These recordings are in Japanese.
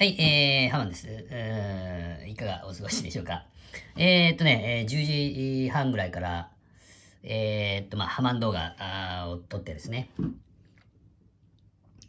はい、えー、ハマンです。えー、いかがお過ごしでしょうか？えー、っとね、えー、10時半ぐらいから、えー、っと、まあ、ハマン動画を撮ってですね。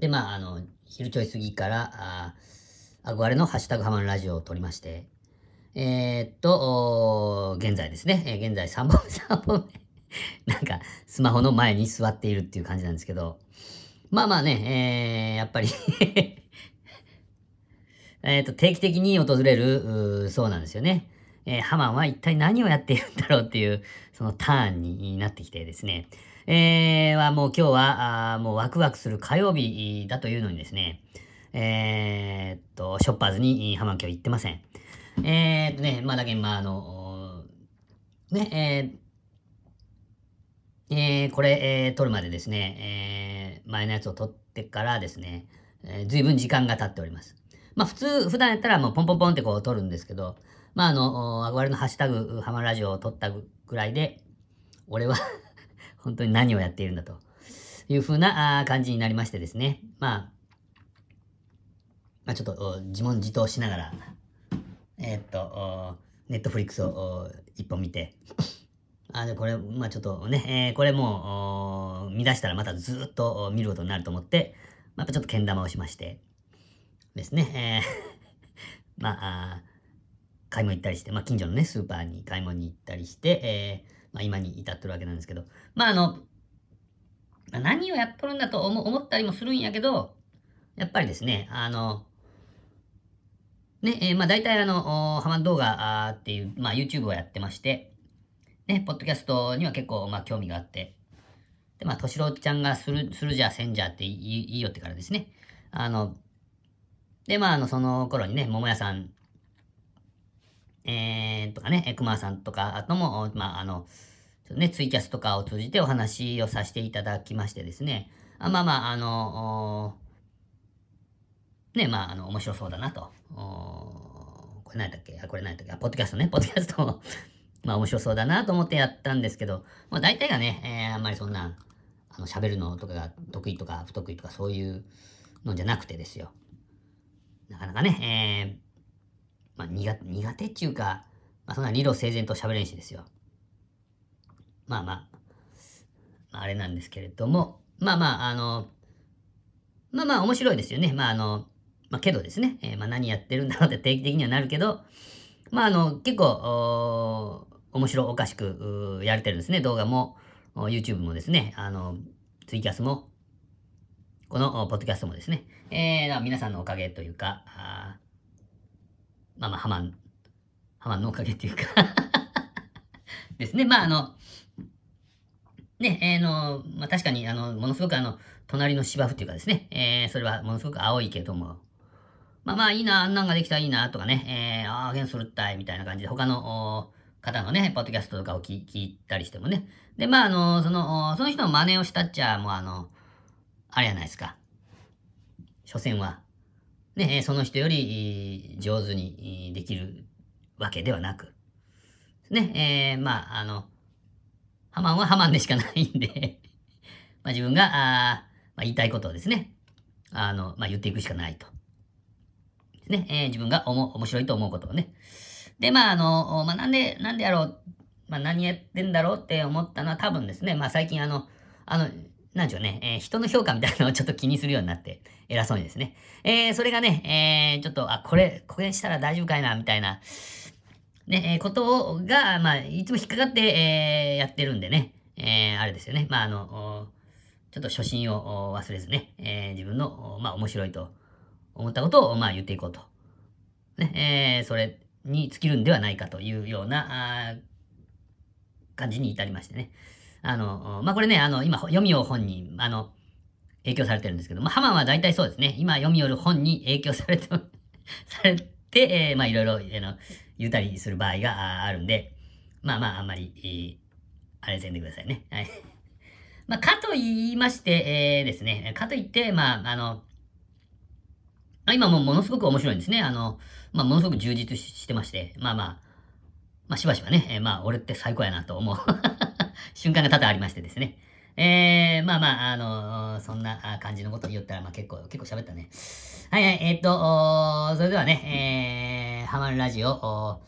で、まあ、あの、昼ちょい過ぎから、あ憧れのハッシュタグハマンラジオを撮りまして、えー、っと、現在ですね、えー、現在3 本目、3本目なんか、スマホの前に座っているっていう感じなんですけど、まあまあね、えー、やっぱり えっ、と、定期的に訪れる、そうなんですよね。えー、ハマンは一体何をやっているんだろうっていう、そのターンになってきてですね。えー、はもう今日は、あもうワクワクする火曜日だというのにですね、えー、っと、ショッパーズにハマン今日行ってません。えー、っとね、まあだけまああの、ね、えー、えー、これ、えー、撮るまでですね、えー、前のやつを撮ってからですね、えー、随分時間が経っております。まあ普通、普段やったらもうポンポンポンってこう撮るんですけど、まああの、憧れのハッシュタグ、ハマラジオを撮ったぐらいで、俺は 本当に何をやっているんだと。いう風な感じになりましてですね。まあ、まあちょっと自問自答しながら、えー、っと、ネットフリックスを一本見て、あ、で、これ、まあちょっとね、えー、これもう、見出したらまたずっと見ることになると思って、まあ、やっぱちょっとけん玉をしまして、ですね、えー、まあ、買い物行ったりして、まあ、近所のね、スーパーに買い物に行ったりして、えー、まあ、今に至ってるわけなんですけど、まあ、あの、ま何をやっとるんだと思ったりもするんやけど、やっぱりですね、あの、ね、えー、まあ大体あの、ハマ動画っていう、まあ YouTube をやってまして、ね、ポッドキャストには結構まあ興味があって、で、まあ、としろちゃんがする、するじゃせんじゃって言いよってからですね、あの、で、まあ、あの、その頃にね、桃屋さん、えー、とかね、熊さんとか、あとも、まあ、あの、ね、ツイキャスとかを通じてお話をさせていただきましてですね、あまあまあ、あの、ね、まあ、あの、面白そうだなと。これ何だっけ？あ、これ何だっけ？あ、ポッドキャストね、ポッドキャスト まあ面白そうだなと思ってやったんですけど、まあ大体がね、えー、あんまりそんな、あの、喋るのとかが得意とか不得意とかそういうのじゃなくてですよ。なかなかね、えー、まあ苦苦手っていうか、まあそんな理路整然と喋れんしですよ。まあまあ、まあ、あれなんですけれども、まあまあ、あの、まあまあ面白いですよね。まああの、まあけどですね、えー、まあ何やってるんだろうって定期的にはなるけど、まああの、結構、お面白おかしくやれてるんですね。動画も、YouTube もですね、あの、ツイキャスも、このポッドキャストもですね、えー、皆さんのおかげというか、あまあまあ、ハマン、ハマンのおかげというか ですね。まああの、ね、えー、の、まあ確かに、あの、ものすごくあの、隣の芝生っていうかですね、えー、それはものすごく青いけども、まあまあいいな、あんなんができたらいいな、とかね、えー、ああ、ゲンするったい、みたいな感じで、他の方のね、ポッドキャストとかを聞いたりしてもね。で、まああの、その、その人の真似をしたっちゃ、もうあの、あれやないですか。所詮は、ね、その人より上手にできるわけではなく、ね、えー、まあ、あの、ハマンはハマンでしかないんで まあ自分が、あまあ、言いたいことをですね、あの、まあ言っていくしかないと。ね、えー、自分がおも面白いと思うことをね。で、まああの、まあなんで、なんでやろう、まあ何やってんだろうって思ったのは多分ですね、まあ最近あの、あの、なんでしょうね、えー、人の評価みたいなのをちょっと気にするようになって、偉そうにですね。えー、それがね、えー、ちょっと、あ、これ、これしたら大丈夫かいな、みたいな、ね、えー、こと、が、まあ、いつも引っかかって、えー、やってるんでね、えー、あれですよね。まあ、あの、ちょっと初心を忘れずね、えー、自分の、まあ、面白いと思ったことを、まあ、言っていこうと。ね、えー、それに尽きるんではないかというような、感じに至りましてね。あの、まあ、これね、あの、今、読みを本に、あの、影響されてるんですけど、まあ、ハマンは大体そうですね。今、読み寄る本に影響されて、されて、えー、まあ、いろいろ、あの、言うたりする場合があるんで、まあまあ、あんまり、えー、あれせんでくださいね。はい。まあ、かと言いまして、えー、ですね、かといって、まあ、あの、今もものすごく面白いんですね。あの、まあ、ものすごく充実してまして、まあまあ、まあ、しばしばね、えー、まあ、俺って最高やなと思う 瞬間が多々ありましてですね。えー、まあまあ、あのそんな感じのことを言ったら、まあ結構、結構喋ったね。はいはい、えー、っと、それではね、えー、ハマるラジオ、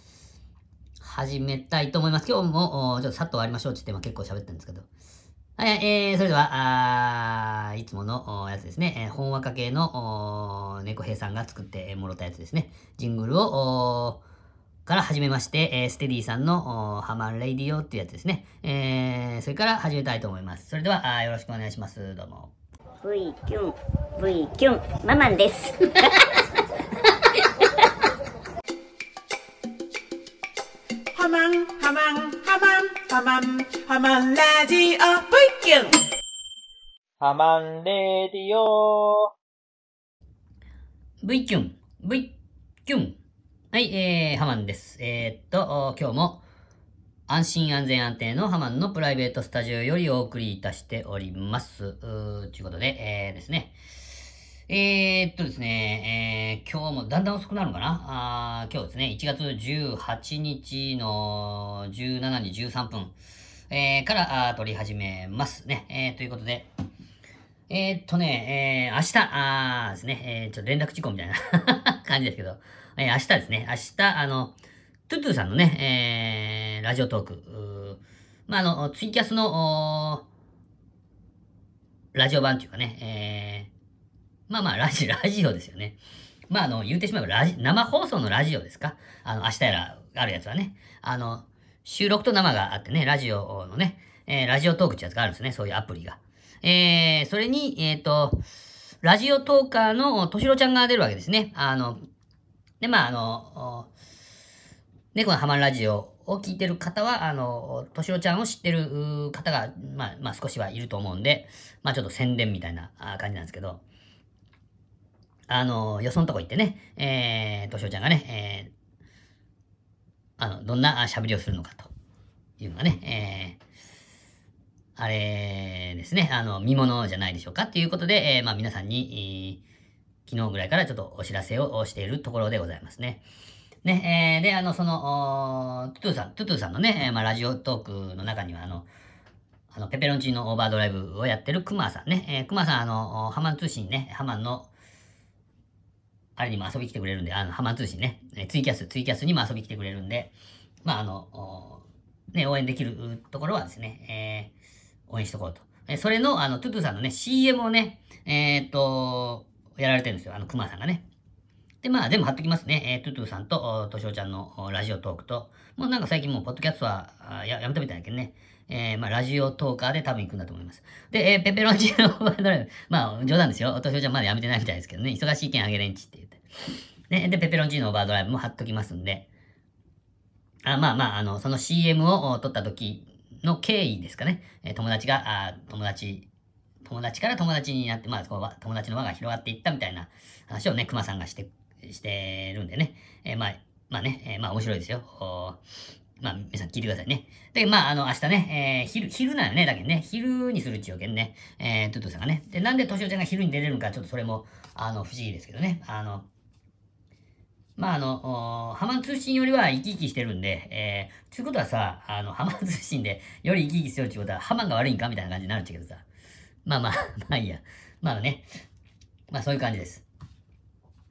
始めたいと思います。今日も、ちょっとさっと終わりましょうって言って、まあ、結構喋ったんですけど。はい、えー、それでは、あいつものやつですね、えー、本和歌系の猫兵さんが作ってもろたやつですね。ジングルを、から始めまして、えー、ステディさんのハマンレイディオっていうやつですね。えー、それから始めたいと思います。それでは、あよろしくお願いします。どうも。V キュン、V キュン、ママンです。ハマン、ハマン、ハマン、ハマン、ハマンラジオ V キュン。ハマンレディオ V キュン、V キュン。はい、えー、ハマンです。えー、っと、今日も安心安全安定のハマンのプライベートスタジオよりお送りいたしております。うー、ちゅうことで、えー、ですね。えー、っとですね、えー、今日もだんだん遅くなるのかな？あ今日ですね、1月18日の17時13分、えー、からあ撮り始めますね。えー、ということで、えー、っとね、えー、明日、あーですね、えー、ちょっと連絡事項みたいな 感じですけど、えー、明日ですね、明日、あの、トゥトゥさんのね、えー、ラジオトーク、ーまあ、あの、ツイキャスの、ラジオ版っていうかね、えー、まあまあ、ラジ、ラジオですよね。まあ、あの、言うてしまえば、ラジ、生放送のラジオですか？あの、明日やら、あるやつはね。あの、収録と生があってね、ラジオのね、えー、ラジオトークってやつがあるんですね、そういうアプリが。えー、それに、えっ、ー、と、ラジオトーカーのとしろちゃんが出るわけですね。あの、で、まあ、あの、猫のハマるラジオを聞いてる方は、あの、としろちゃんを知ってる方が、まあ、まあ少しはいると思うんで、まあちょっと宣伝みたいな感じなんですけど、あの、よそのとこ行ってね、えー、としおちゃんがね、えー、あの、どんな喋りをするのかというのがね、えー、あれですね、あの、見物じゃないでしょうかっていうことで、えー、まあ皆さんに、えー、昨日ぐらいからちょっとお知らせをしているところでございますね。ね、えー、で、あの、その、トゥトゥさん、トゥトゥさんのね、まあラジオトークの中には、あの、あの、ペペロンチーノオーバードライブをやってるクマさんね、えー、クマさん、あの、ハマン通信ね、ハマンの、あれにも遊び来てくれるんで、あの、ハマン通信ね、ツイキャス、ツイキャスにも遊び来てくれるんで、まあ、あの、ね、応援できるところはですね、えー、応援しとこうと。えそれの、あの、トゥトゥさんのね、CM をね、えー、っと、やられてるんですよ、あの、クマさんがね。で、まあ、全部貼っときますね。えー、トゥトゥさんと、としおちゃんのラジオトークと、もうなんか最近もう、ポッドキャストはややめたみたいだけどね。えー、まあ、ラジオトーカーで多分行くんだと思います。で、えー、ペペロンチーノドライブ。まあ、冗談ですよ。おちゃんまだやめてないみたいですけどね。忙しい件あげれんちって言って。ね、で、ペペロンチーノオーバードライブも貼っときますんで。あまあまあ、あの、その CM を撮った時の経緯ですかね。え、友達が、あ友達、友達から友達になって、まあ、こう友達の輪が広がっていったみたいな話をね、熊さんがして、してるんでね。えー、まあ、まあね、えー、まあ面白いですよ。まあ、皆さん聞いてくださいね。で、まあ、あの、明日ね、えー、昼、昼なのね、だけどね、昼にするっちゅうわけね、えー、トゥトゥさんがね。で、なんでとしおちゃんが昼に出れるのか、ちょっとそれも、あの、不思議ですけどね。あの、まあ、あの、ハマ通信よりは生き生きしてるんで、えー、ということはさ、あの、ハマ通信でより生き生きしてるっていうことは、ハマが悪いんかみたいな感じになるっちゃけどさ。まあまあ、まあいいや。まあね。まあそういう感じです。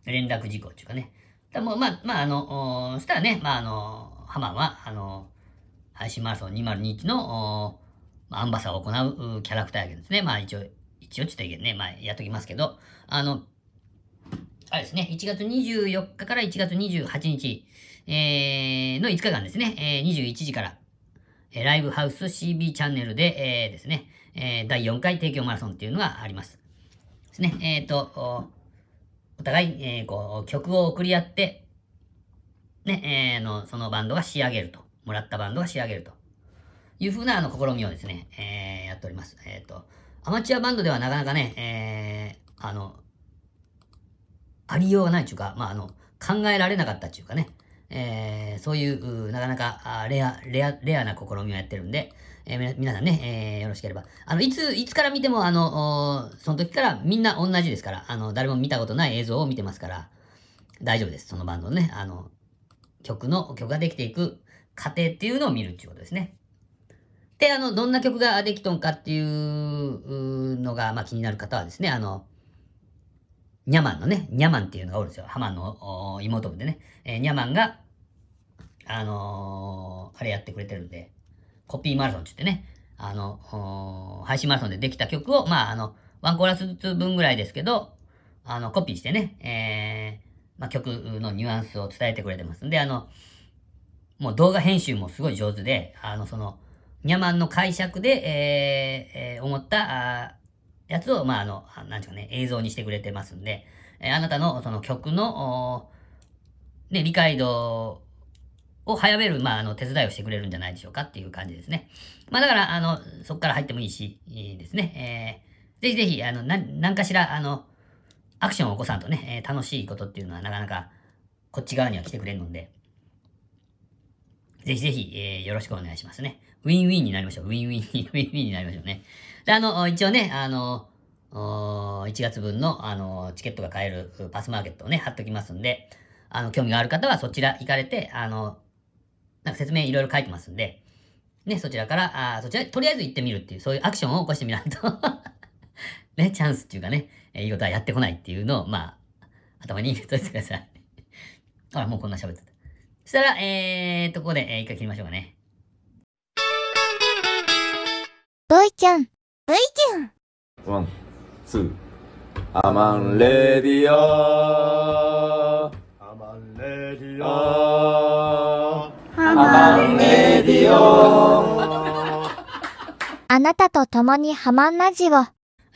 連絡事項っていうかね。だもうまあ、まあ、あの、そしたらね、まああの、ハマは、あの、配信マラソン2021の、アンバサーを行うキャラクターやけどですね。まあ一応、一応ちょっといけね、まあやっときますけど、あの、あれですね、1月24日から1月28日、えー、の5日間ですね、えー、21時から、えー、ライブハウス CB チャンネルで、えー、ですね、えー、第4回提供マラソンっていうのがあります。ですね、えっ、ー、と、お互い、えー、こう、曲を送り合って、ね、えー、の、そのバンドが仕上げると。もらったバンドが仕上げると。いうふうな、あの、試みをですね、えー、やっております。えっ、ー、と、アマチュアバンドではなかなかね、えー、あの、ありようがないというか、まあ、あの、考えられなかったっていうかね、えー、そういう、なかなかレア、レア、レアな試みをやってるんで、えー、皆さんね、えー、よろしければ。あの、いつ、いつから見ても、あの、その時からみんな同じですから、あの、誰も見たことない映像を見てますから、大丈夫です。そのバンドのね、あの、曲の、曲ができていく過程っていうのを見るっていうことですね。で、あの、どんな曲ができとんかっていうのが、まあ気になる方はですね、あの、ニャマンのね、ニャマンっていうのがおるんですよ。ハマンの妹分でね。えー、ニャマンが、あのー、あれやってくれてるんで、コピーマラソンって言ってね、あの、配信マラソンでできた曲を、まあ、あの、ワンコーラスずつ分ぐらいですけど、あの、コピーしてね、えー、まあ、曲のニュアンスを伝えてくれてますんで、あの、もう動画編集もすごい上手で、あの、その、ニャマンの解釈で、えー、えー、思った、あやつを、まあ、あの、なんていうかね、映像にしてくれてますんで、えー、あなたのその曲の、ね、理解度を早める、まあ、あの、手伝いをしてくれるんじゃないでしょうかっていう感じですね。まあ、だから、あの、そこから入ってもいいし、いいですね。えー、ぜひぜひ、あの、な、なんかしら、あの、アクションを起こさんとね、えー、楽しいことっていうのはなかなか、こっち側には来てくれるので、ぜひぜひ、えー、よろしくお願いしますね。ウィンウィンになりましょう。ウィンウィンに、ウィンウィンになりましょうね。で、あの、一応ね、あの、1月分の、あの、チケットが買えるパスマーケットをね、貼っときますんで、あの、興味がある方はそちら行かれて、あの、なんか説明いろいろ書いてますんで、ね、そちらから、あそちら、とりあえず行ってみるっていう、そういうアクションを起こしてみないと ね、チャンスっていうかね、えー、いいことはやってこないっていうのを、まあ、頭に入れといてください。あら、もうこんな喋ってた。そしたら、えーと、ここで、えー、一回切りましょうかね。ちゃん。ボイちゃん。 One, two. ハマンレディオアマンレディオアマンレディオ あなたと共にハマンラジオ。は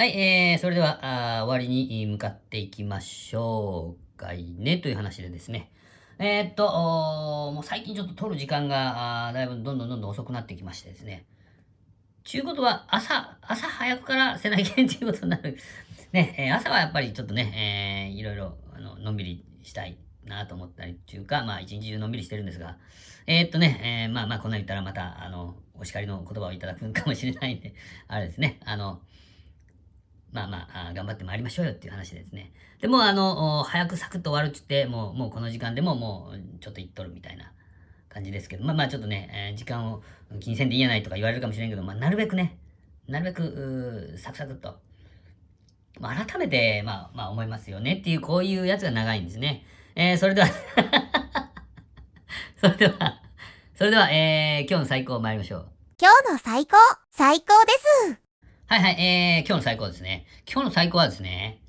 い、えー、それでは、あ終わりに向かっていきましょうかいね、という話でですね。えー、っと、もう最近ちょっと撮る時間が、あだいぶどんどんどんどん遅くなってきましてですね。ちゅうことは、朝、朝早くからせないけんっていうことになる。ね、えー、朝はやっぱりちょっとね、えー、いろいろ、あの、のんびりしたいなと思ったりっていうか、まあ一日中のんびりしてるんですが、えー、っとね、えー、まあまあこんな言ったらまた、あの、お叱りの言葉をいただくかもしれないんで、あれですね、あの、まあまあ、頑張って参りましょうよっていう話ですね。でも、あの、早くサクッと終わるっつって、もう、もうこの時間でももう、ちょっと言っとるみたいな感じですけど、まあまあちょっとね、えー、時間を気にせんでいいやないとか言われるかもしれんけど、まあなるべくね、なるべく、サクサクっと、まあ、改めて、まあ、まあ思いますよねっていう、こういうやつが長いんですね。えー、それでは それでは、それでは、えー、今日の最高参りましょう。今日の最高、最高です。はいはい、えー、今日の最高ですね。今日の最高はですね、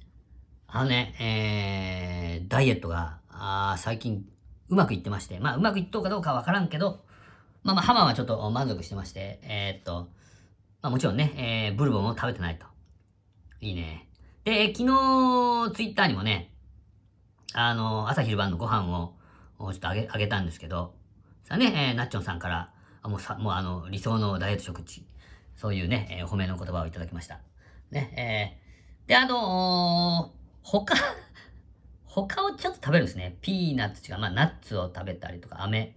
あのね、えー、ダイエットが、あ最近うまくいってまして、まあうまくいっとうかどうかわからんけど、まあまあハマはちょっと満足してまして、えー、っと、まあもちろんね、えー、ブルボンを食べてないと。いいね。で、昨日、ツイッターにもね、あの、朝昼晩のご飯を、ちょっとあげ、あげたんですけど、さあね、えー、ナッチョンさんから、もうさ、もうあの、理想のダイエット食事、そういうね、えー、褒めの言葉をいただきました。ね、えー、で、あのー、他、他をちょっと食べるんですね。ピーナッツ違う、まあ、ナッツを食べたりとか、飴。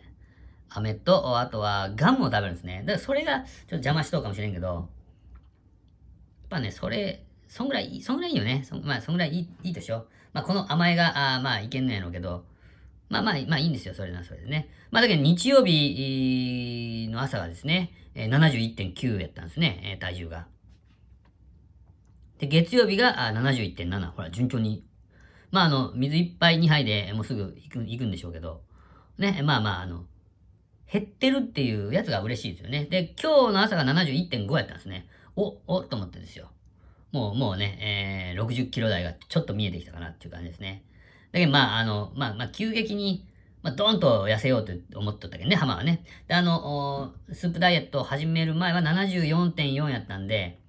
飴と、あとはガムを食べるんですね。だからそれがちょっと邪魔しとうかもしれんけど、やっぱね、それ、そんぐらい、そんぐらいいいよね。そまあ、そんぐらいいい、いいでしょ。まあ、この甘えが、あまあ、いけんのやろうけど、まあまあ、まあいいんですよ。それな、それでね。まあ、だけど日曜日の朝がですね、71.9やったんですね、体重が。で、月曜日が71.7。ほら、順調に。まあ、あの、水一杯2杯でもうすぐ行く、行くんでしょうけど。ね、まあまあ、あの、減ってるっていうやつが嬉しいですよね。で、今日の朝が71.5やったんですね。お、おっ、と思ってですよ。もう、もうね、えー、60キロ台がちょっと見えてきたかなっていう感じですね。だけど、まあ、あの、まあ、まあ、急激に、まあ、ドーンと痩せようと思っとったけどね、浜はね。で、あの、スープダイエットを始める前は74.4やったんで、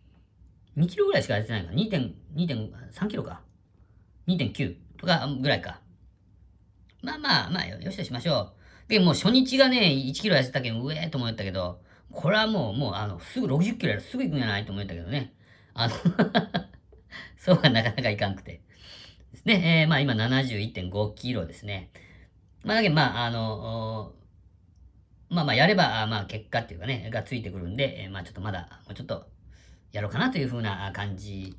2キロぐらいしか痩せてないから。2.3キロか。2.9とかぐらいか。まあまあまあよ、しとしましょう。で、もう初日がね、1キロ痩せたけん、うえーと思ったけど、これはもう、もう、あの、すぐ60キロやるすぐ行くんじゃないと思ったけどね。あの そうはなかなかいかんくて。ですね。えー、まあ今71.5キロですね。まあだけど、まあ、あの、まあまあやれば、まあ結果っていうかね、がついてくるんで、えー、まあちょっとまだ、もうちょっとやろうかなというふうな感じ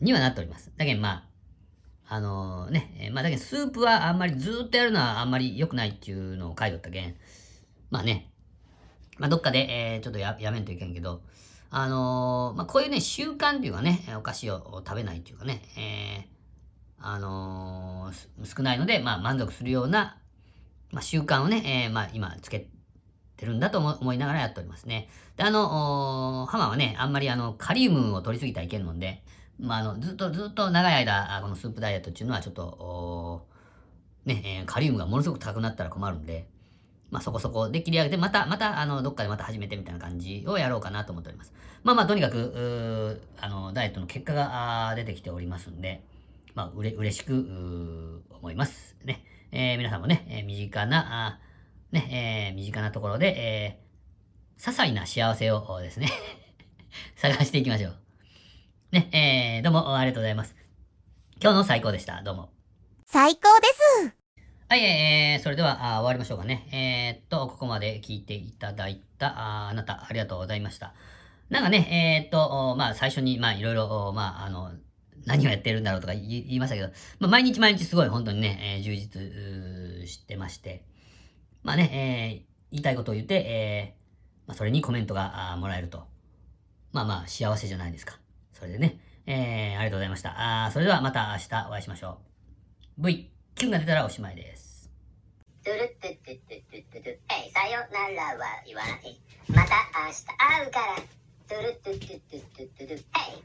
にはなっております。だけどまあ、あのー、ね、え、まあだけどスープはあんまりずっとやるのはあんまり良くないっていうのを書いとったけん、まあね、まあ、どっかで、えー、ちょっとややめんといけんけど、あのーまあ、こういうね、習慣っていうかね、お菓子を食べないっていうかね、えー、あのー少ないので、まあ、満足するような、まあ、習慣をね、えー、まあ、今、つけてるんだと思いながらやっておりますね。で、あの、ハマはね、あんまりあの、カリウムを取りすぎたらいけんので、まあ、あの、ずっとずっと長い間、このスープダイエットっていうのはちょっと、ね、カリウムがものすごく高くなったら困るんで、まあそこそこで切り上げて、また、また、あの、どっかでまた始めてみたいな感じをやろうかなと思っております。まあまあ、とにかく、あの、ダイエットの結果が出てきておりますんで、まあ、うれ、嬉しく、思います。ね。えー、皆さんもね、えー、身近な、あね、えー、身近なところで、えー、些細な幸せをですね 探していきましょう。ね、えー、どうもありがとうございます。今日の最高でした。どうも。最高です。はい、えー、それではあ終わりましょうかね。えー、っと、ここまで聞いていただいたああなた、ありがとうございました。なんかね、えー、っと、まあ、最初に、まあ、いろいろ、まあ、あの、何をやってるんだろうとか言いましたけど、まあ、毎日毎日すごい本当にね、えー、充実してまして、まあね、えー、言いたいことを言って、えー、まあ、それにコメントがもらえると。まあまあ、幸せじゃないですか。それでね、えー、ありがとうございました。あーそれではまた明日お会いしましょう。V、キュンが出たらおしまいです。トゥルットゥットゥットゥットゥットゥトゥえいさよならは言わないまた明日会うからトゥルットゥットゥットゥットゥットゥトゥえい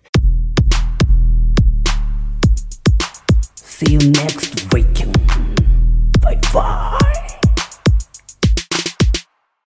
See you next weekend. Bye bye.